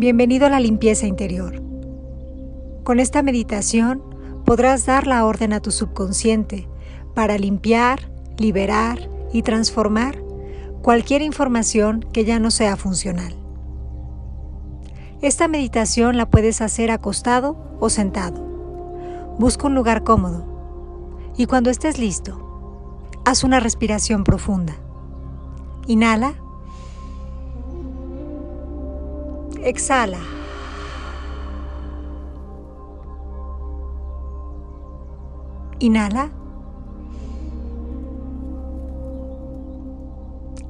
Bienvenido a la limpieza interior. Con esta meditación podrás dar la orden a tu subconsciente para limpiar, liberar y transformar cualquier información que ya no sea funcional. Esta meditación la puedes hacer acostado o sentado. Busca un lugar cómodo y cuando estés listo, haz una respiración profunda. Inhala. Exhala. Inhala.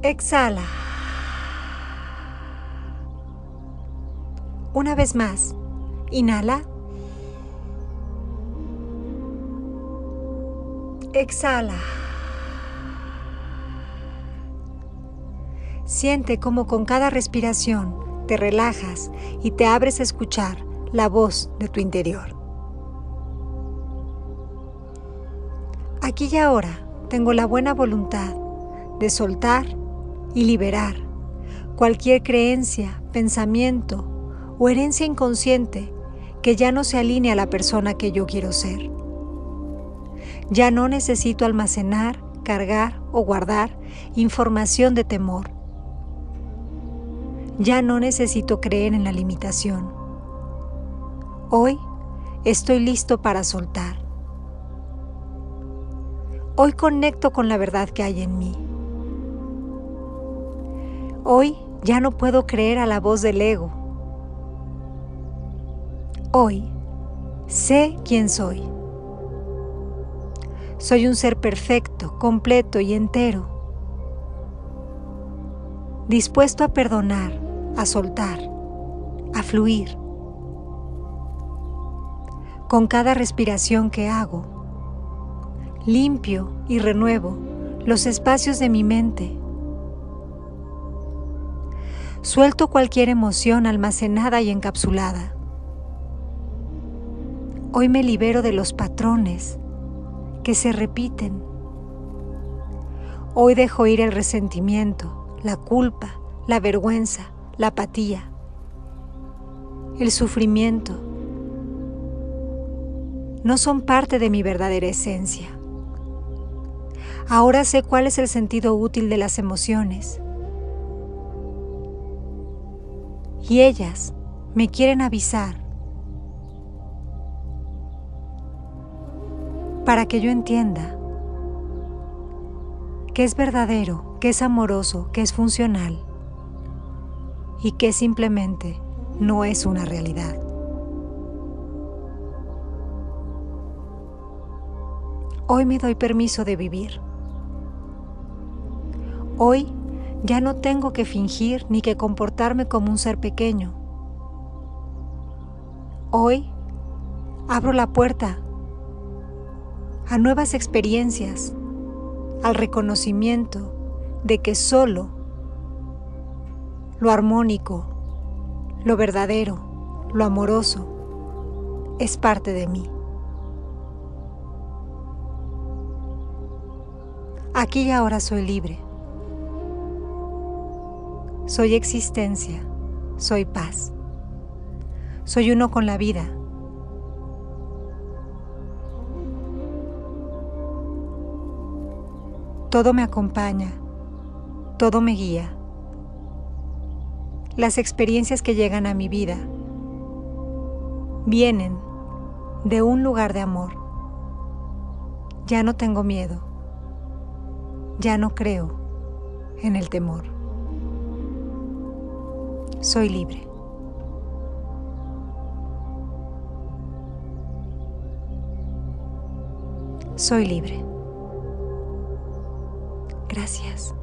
Exhala. Una vez más. Inhala. Exhala. Siente cómo con cada respiración te relajas y te abres a escuchar la voz de tu interior. Aquí y ahora tengo la buena voluntad de soltar y liberar cualquier creencia, pensamiento o herencia inconsciente que ya no se alinee a la persona que yo quiero ser. Ya no necesito almacenar, cargar o guardar información de temor. Ya no necesito creer en la limitación. Hoy estoy listo para soltar. Hoy conecto con la verdad que hay en mí. Hoy ya no puedo creer a la voz del ego. Hoy sé quién soy. Soy un ser perfecto, completo y entero, dispuesto a perdonar, a soltar, a fluir. Con cada respiración que hago, limpio y renuevo los espacios de mi mente. Suelto cualquier emoción almacenada y encapsulada. Hoy me libero de los patrones que se repiten. Hoy dejo ir el resentimiento, la culpa, la vergüenza, la apatía, el sufrimiento. No son parte de mi verdadera esencia. Ahora sé cuál es el sentido útil de las emociones. Y ellas me quieren avisar para que yo entienda que es verdadero, que es amoroso, que es funcional y que simplemente no es una realidad. Hoy me doy permiso de vivir. Hoy ya no tengo que fingir ni que comportarme como un ser pequeño. Hoy abro la puerta a nuevas experiencias, al reconocimiento de que solo lo armónico, lo verdadero, lo amoroso es parte de mí. Aquí y ahora soy libre. Soy existencia, soy paz. Soy uno con la vida Todo me acompaña, todo me guía. Las experiencias que llegan a mi vida vienen de un lugar de amor. Ya no tengo miedo, ya no creo en el temor. Soy libre. Soy libre. Gracias.